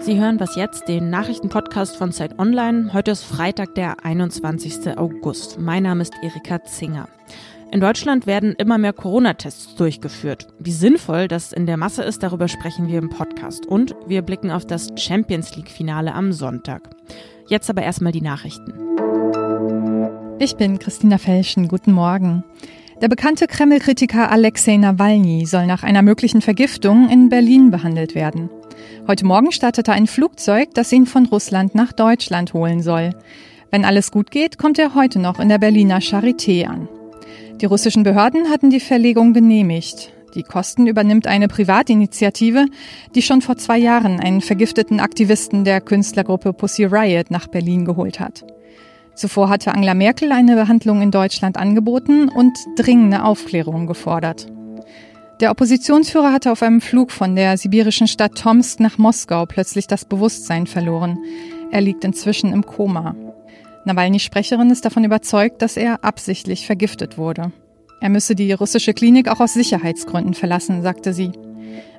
Sie hören was jetzt, den Nachrichtenpodcast von Zeit Online. Heute ist Freitag, der 21. August. Mein Name ist Erika Zinger. In Deutschland werden immer mehr Corona-Tests durchgeführt. Wie sinnvoll das in der Masse ist, darüber sprechen wir im Podcast. Und wir blicken auf das Champions League-Finale am Sonntag. Jetzt aber erstmal die Nachrichten. Ich bin Christina Felschen. Guten Morgen. Der bekannte Kreml-Kritiker Alexei Nawalny soll nach einer möglichen Vergiftung in Berlin behandelt werden. Heute Morgen startete ein Flugzeug, das ihn von Russland nach Deutschland holen soll. Wenn alles gut geht, kommt er heute noch in der Berliner Charité an. Die russischen Behörden hatten die Verlegung genehmigt. Die Kosten übernimmt eine Privatinitiative, die schon vor zwei Jahren einen vergifteten Aktivisten der Künstlergruppe Pussy Riot nach Berlin geholt hat. Zuvor hatte Angela Merkel eine Behandlung in Deutschland angeboten und dringende Aufklärung gefordert. Der Oppositionsführer hatte auf einem Flug von der sibirischen Stadt Tomsk nach Moskau plötzlich das Bewusstsein verloren. Er liegt inzwischen im Koma. Nawalnys Sprecherin ist davon überzeugt, dass er absichtlich vergiftet wurde. Er müsse die russische Klinik auch aus Sicherheitsgründen verlassen, sagte sie.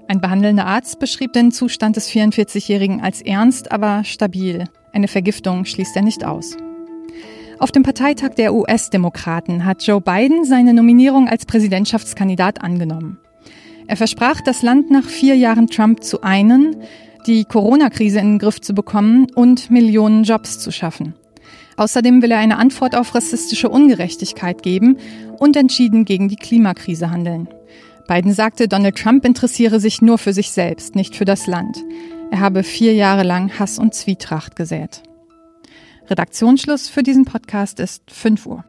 Ein behandelnder Arzt beschrieb den Zustand des 44-Jährigen als ernst, aber stabil. Eine Vergiftung schließt er nicht aus. Auf dem Parteitag der US-Demokraten hat Joe Biden seine Nominierung als Präsidentschaftskandidat angenommen. Er versprach, das Land nach vier Jahren Trump zu einen, die Corona-Krise in den Griff zu bekommen und Millionen Jobs zu schaffen. Außerdem will er eine Antwort auf rassistische Ungerechtigkeit geben und entschieden gegen die Klimakrise handeln. Biden sagte, Donald Trump interessiere sich nur für sich selbst, nicht für das Land. Er habe vier Jahre lang Hass und Zwietracht gesät. Redaktionsschluss für diesen Podcast ist 5 Uhr.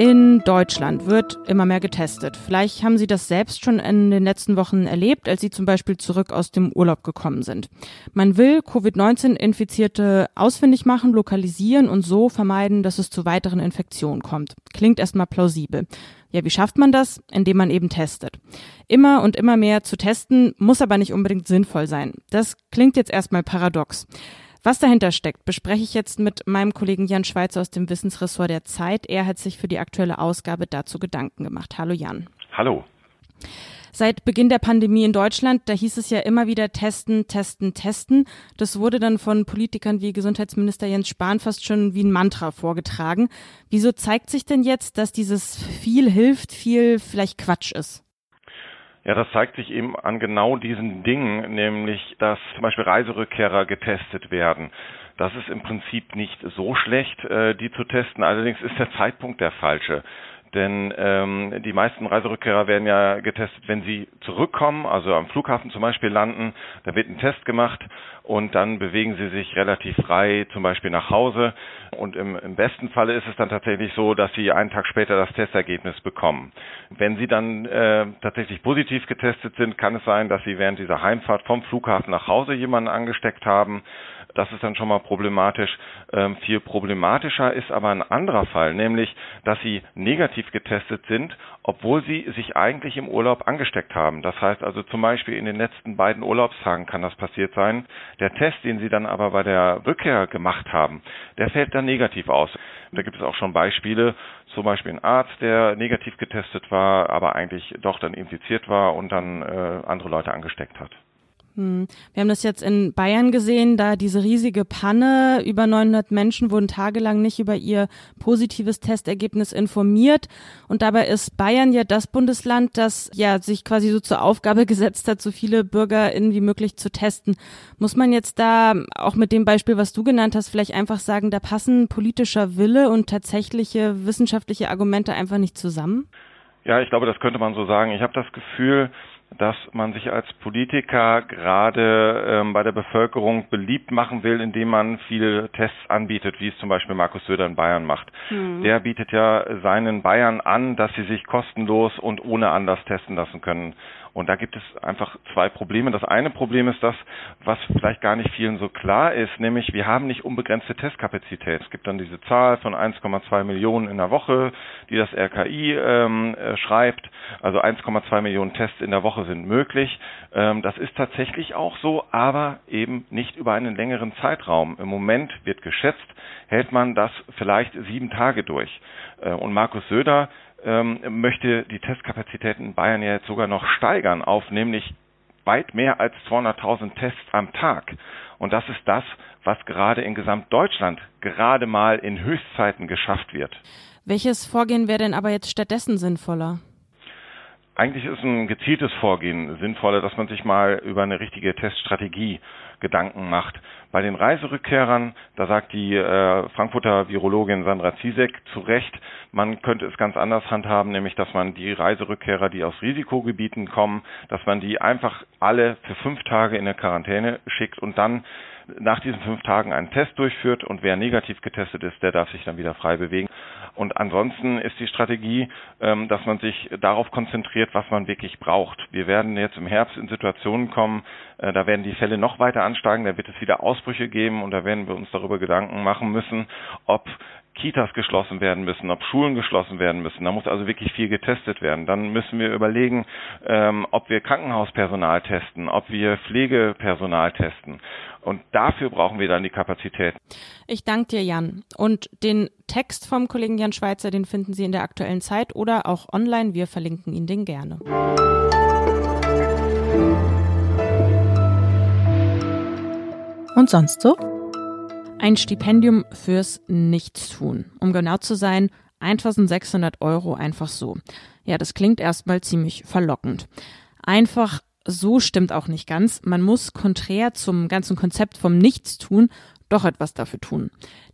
In Deutschland wird immer mehr getestet. Vielleicht haben Sie das selbst schon in den letzten Wochen erlebt, als Sie zum Beispiel zurück aus dem Urlaub gekommen sind. Man will Covid-19-Infizierte ausfindig machen, lokalisieren und so vermeiden, dass es zu weiteren Infektionen kommt. Klingt erstmal plausibel. Ja, wie schafft man das? Indem man eben testet. Immer und immer mehr zu testen muss aber nicht unbedingt sinnvoll sein. Das klingt jetzt erstmal paradox. Was dahinter steckt, bespreche ich jetzt mit meinem Kollegen Jan Schweizer aus dem Wissensressort der Zeit. Er hat sich für die aktuelle Ausgabe dazu Gedanken gemacht. Hallo Jan. Hallo. Seit Beginn der Pandemie in Deutschland, da hieß es ja immer wieder testen, testen, testen. Das wurde dann von Politikern wie Gesundheitsminister Jens Spahn fast schon wie ein Mantra vorgetragen. Wieso zeigt sich denn jetzt, dass dieses viel hilft, viel vielleicht Quatsch ist? Ja, das zeigt sich eben an genau diesen Dingen, nämlich dass zum Beispiel Reiserückkehrer getestet werden. Das ist im Prinzip nicht so schlecht, äh, die zu testen. Allerdings ist der Zeitpunkt der falsche. Denn ähm, die meisten Reiserückkehrer werden ja getestet, wenn sie zurückkommen, also am Flughafen zum Beispiel landen, da wird ein Test gemacht und dann bewegen sie sich relativ frei zum Beispiel nach Hause. Und im, im besten Falle ist es dann tatsächlich so, dass sie einen Tag später das Testergebnis bekommen. Wenn sie dann äh, tatsächlich positiv getestet sind, kann es sein, dass sie während dieser Heimfahrt vom Flughafen nach Hause jemanden angesteckt haben. Das ist dann schon mal problematisch. Ähm, viel problematischer ist aber ein anderer Fall, nämlich, dass sie negativ getestet sind, obwohl sie sich eigentlich im Urlaub angesteckt haben. Das heißt also zum Beispiel in den letzten beiden Urlaubstagen kann das passiert sein. Der Test, den sie dann aber bei der Rückkehr gemacht haben, der fällt dann negativ aus. Da gibt es auch schon Beispiele, zum Beispiel ein Arzt, der negativ getestet war, aber eigentlich doch dann infiziert war und dann äh, andere Leute angesteckt hat. Hm. Wir haben das jetzt in Bayern gesehen, da diese riesige Panne, über 900 Menschen wurden tagelang nicht über ihr positives Testergebnis informiert und dabei ist Bayern ja das Bundesland, das ja sich quasi so zur Aufgabe gesetzt hat, so viele BürgerInnen wie möglich zu testen. Muss man jetzt da auch mit dem Beispiel, was du genannt hast, vielleicht einfach sagen, da passen politischer Wille und tatsächliche wissenschaftliche Argumente einfach nicht zusammen? Ja, ich glaube, das könnte man so sagen. Ich habe das Gefühl, dass man sich als Politiker gerade ähm, bei der Bevölkerung beliebt machen will, indem man viele Tests anbietet, wie es zum Beispiel Markus Söder in Bayern macht. Mhm. Der bietet ja seinen Bayern an, dass sie sich kostenlos und ohne Anlass testen lassen können. Und da gibt es einfach zwei Probleme. Das eine Problem ist das, was vielleicht gar nicht vielen so klar ist, nämlich wir haben nicht unbegrenzte Testkapazität. Es gibt dann diese Zahl von 1,2 Millionen in der Woche, die das RKI ähm, äh, schreibt. Also 1,2 Millionen Tests in der Woche sind möglich. Ähm, das ist tatsächlich auch so, aber eben nicht über einen längeren Zeitraum. Im Moment wird geschätzt, hält man das vielleicht sieben Tage durch. Äh, und Markus Söder ähm, möchte die Testkapazitäten in Bayern ja jetzt sogar noch steigern auf nämlich weit mehr als 200.000 Tests am Tag. Und das ist das, was gerade in Gesamtdeutschland gerade mal in Höchstzeiten geschafft wird. Welches Vorgehen wäre denn aber jetzt stattdessen sinnvoller? Eigentlich ist ein gezieltes Vorgehen sinnvoller, dass man sich mal über eine richtige Teststrategie Gedanken macht. Bei den Reiserückkehrern, da sagt die äh, Frankfurter Virologin Sandra Ziesek zu Recht, man könnte es ganz anders handhaben, nämlich dass man die Reiserückkehrer, die aus Risikogebieten kommen, dass man die einfach alle für fünf Tage in eine Quarantäne schickt und dann nach diesen fünf Tagen einen Test durchführt und wer negativ getestet ist, der darf sich dann wieder frei bewegen. Und ansonsten ist die Strategie, ähm, dass man sich darauf konzentriert, was man wirklich braucht. Wir werden jetzt im Herbst in Situationen kommen, äh, da werden die Fälle noch weiter ansteigen, da wird es wieder Ausbrüche geben und da werden wir uns darüber Gedanken machen müssen, ob Kitas geschlossen werden müssen, ob Schulen geschlossen werden müssen. Da muss also wirklich viel getestet werden. Dann müssen wir überlegen, ähm, ob wir Krankenhauspersonal testen, ob wir Pflegepersonal testen. Und dafür brauchen wir dann die Kapazität. Ich danke dir, Jan. Und den Text vom Kollegen Jan Schweizer, den finden Sie in der aktuellen Zeit oder auch online. Wir verlinken ihn den gerne. Und sonst so? Ein Stipendium fürs Nichtstun. Um genau zu sein, 1600 Euro einfach so. Ja, das klingt erstmal ziemlich verlockend. Einfach so stimmt auch nicht ganz. Man muss konträr zum ganzen Konzept vom Nichtstun doch etwas dafür tun.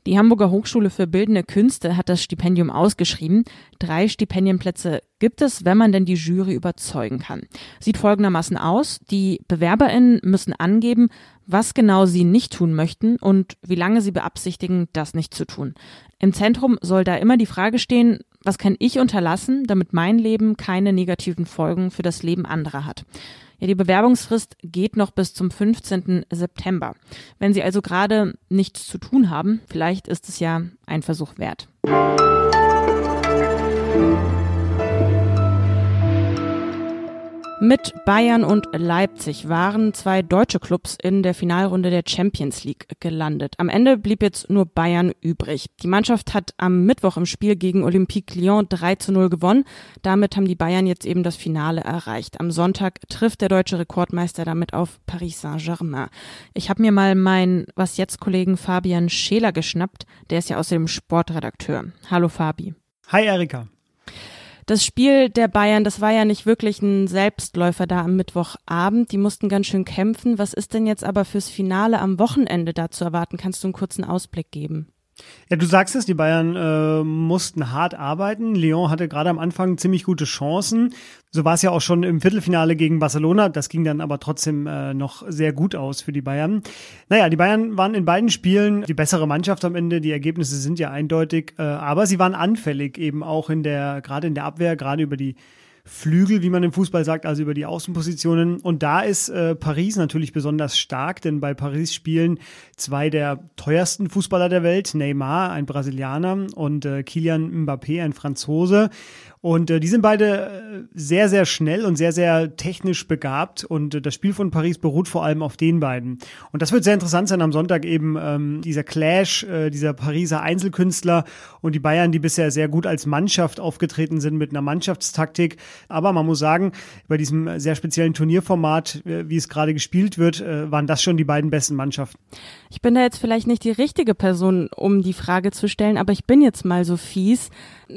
Die Hamburger Hochschule für Bildende Künste hat das Stipendium ausgeschrieben. Drei Stipendienplätze gibt es, wenn man denn die Jury überzeugen kann. Sieht folgendermaßen aus. Die BewerberInnen müssen angeben, was genau sie nicht tun möchten und wie lange sie beabsichtigen, das nicht zu tun. Im Zentrum soll da immer die Frage stehen, was kann ich unterlassen, damit mein Leben keine negativen Folgen für das Leben anderer hat. Ja, die Bewerbungsfrist geht noch bis zum 15. September. Wenn Sie also gerade nichts zu tun haben, vielleicht ist es ja ein Versuch wert. Mit Bayern und Leipzig waren zwei deutsche Clubs in der Finalrunde der Champions League gelandet. Am Ende blieb jetzt nur Bayern übrig. Die Mannschaft hat am Mittwoch im Spiel gegen Olympique Lyon 3 zu 0 gewonnen. Damit haben die Bayern jetzt eben das Finale erreicht. Am Sonntag trifft der deutsche Rekordmeister damit auf Paris Saint-Germain. Ich habe mir mal meinen Was jetzt Kollegen Fabian Scheler geschnappt. Der ist ja außerdem Sportredakteur. Hallo Fabi. Hi Erika. Das Spiel der Bayern, das war ja nicht wirklich ein Selbstläufer da am Mittwochabend. Die mussten ganz schön kämpfen. Was ist denn jetzt aber fürs Finale am Wochenende da zu erwarten? Kannst du einen kurzen Ausblick geben? Ja, du sagst es, die Bayern äh, mussten hart arbeiten. Lyon hatte gerade am Anfang ziemlich gute Chancen. So war es ja auch schon im Viertelfinale gegen Barcelona. Das ging dann aber trotzdem äh, noch sehr gut aus für die Bayern. Naja, die Bayern waren in beiden Spielen die bessere Mannschaft am Ende. Die Ergebnisse sind ja eindeutig. Äh, aber sie waren anfällig eben auch in der, gerade in der Abwehr, gerade über die Flügel, wie man im Fußball sagt, also über die Außenpositionen. Und da ist äh, Paris natürlich besonders stark, denn bei Paris spielen zwei der teuersten Fußballer der Welt, Neymar, ein Brasilianer, und äh, Kilian Mbappé, ein Franzose. Und äh, die sind beide äh, sehr, sehr schnell und sehr, sehr technisch begabt. Und äh, das Spiel von Paris beruht vor allem auf den beiden. Und das wird sehr interessant sein am Sonntag eben ähm, dieser Clash, äh, dieser Pariser Einzelkünstler und die Bayern, die bisher sehr gut als Mannschaft aufgetreten sind mit einer Mannschaftstaktik. Aber man muss sagen, bei diesem sehr speziellen Turnierformat, äh, wie es gerade gespielt wird, äh, waren das schon die beiden besten Mannschaften. Ich bin da jetzt vielleicht nicht die richtige Person, um die Frage zu stellen, aber ich bin jetzt mal so fies.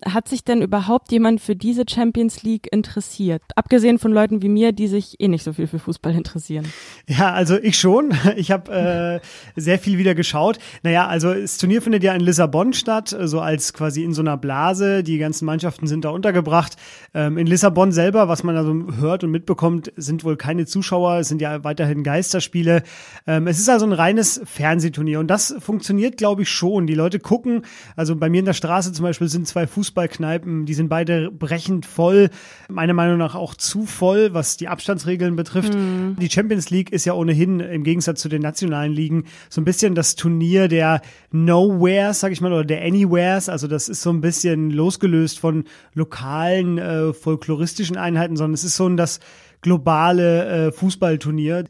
Hat sich denn überhaupt jemand für diese Champions League interessiert? Abgesehen von Leuten wie mir, die sich eh nicht so viel für Fußball interessieren. Ja, also ich schon. Ich habe äh, sehr viel wieder geschaut. Naja, also das Turnier findet ja in Lissabon statt, so als quasi in so einer Blase. Die ganzen Mannschaften sind da untergebracht. Ähm, in Lissabon selber, was man also hört und mitbekommt, sind wohl keine Zuschauer. Es sind ja weiterhin Geisterspiele. Ähm, es ist also ein reines Fernsehturnier und das funktioniert, glaube ich, schon. Die Leute gucken. Also bei mir in der Straße zum Beispiel sind zwei Fußballkneipen, die sind beide brechend voll. Meiner Meinung nach auch zu voll, was die Abstandsregeln betrifft. Mhm. Die Champions League ist ja ohnehin im Gegensatz zu den nationalen Ligen so ein bisschen das Turnier der Nowheres, sag ich mal, oder der Anywheres. Also das ist so ein bisschen losgelöst von lokalen äh, folkloristischen Einheiten, sondern es ist so ein das globale äh, Fußballturnier.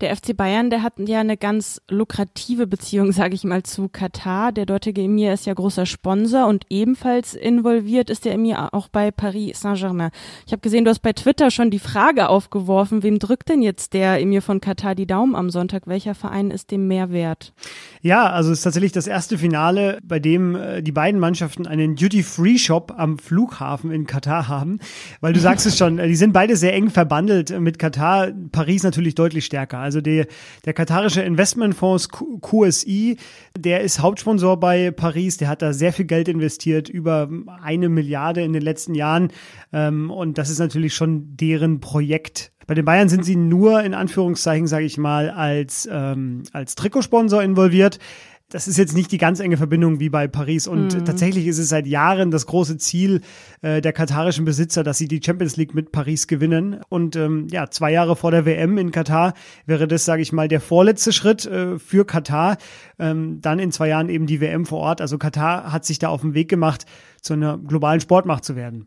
Der FC Bayern, der hat ja eine ganz lukrative Beziehung, sage ich mal, zu Katar. Der dortige Emir ist ja großer Sponsor und ebenfalls involviert ist der Emir auch bei Paris Saint-Germain. Ich habe gesehen, du hast bei Twitter schon die Frage aufgeworfen, wem drückt denn jetzt der Emir von Katar die Daumen am Sonntag? Welcher Verein ist dem mehr wert? Ja, also es ist tatsächlich das erste Finale, bei dem äh, die beiden Mannschaften einen Duty-Free-Shop am Flughafen in Katar haben, weil du sagst es schon, äh, die sind beide sehr eng verbandelt mit Katar, Paris natürlich deutlich stärker. Also der, der katarische Investmentfonds QSI, der ist Hauptsponsor bei Paris, der hat da sehr viel Geld investiert, über eine Milliarde in den letzten Jahren. Ähm, und das ist natürlich schon deren Projekt. Bei den Bayern sind sie nur in Anführungszeichen, sage ich mal, als, ähm, als Trikotsponsor involviert das ist jetzt nicht die ganz enge Verbindung wie bei Paris. Und mhm. tatsächlich ist es seit Jahren das große Ziel äh, der katarischen Besitzer, dass sie die Champions League mit Paris gewinnen. Und ähm, ja, zwei Jahre vor der WM in Katar wäre das, sage ich mal, der vorletzte Schritt äh, für Katar. Ähm, dann in zwei Jahren eben die WM vor Ort. Also Katar hat sich da auf den Weg gemacht, zu einer globalen Sportmacht zu werden.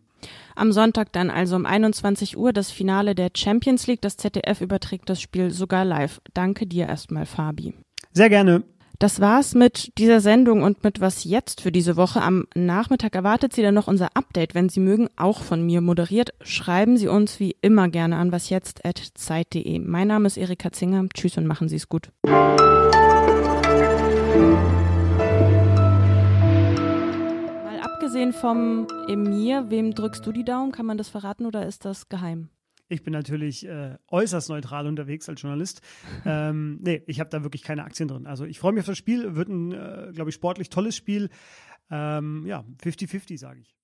Am Sonntag dann also um 21 Uhr das Finale der Champions League. Das ZDF überträgt das Spiel sogar live. Danke dir erstmal, Fabi. Sehr gerne. Das war's mit dieser Sendung und mit was jetzt für diese Woche. Am Nachmittag erwartet Sie dann noch unser Update, wenn Sie mögen, auch von mir moderiert. Schreiben Sie uns wie immer gerne an wasjetzt@zeit.de. Mein Name ist Erika Zinger. Tschüss und machen Sie es gut. Mal abgesehen vom Emir, wem drückst du die Daumen? Kann man das verraten oder ist das geheim? Ich bin natürlich äh, äußerst neutral unterwegs als Journalist. ähm, nee, ich habe da wirklich keine Aktien drin. Also ich freue mich auf das Spiel. Wird ein, äh, glaube ich, sportlich tolles Spiel. Ähm, ja, 50-50, sage ich.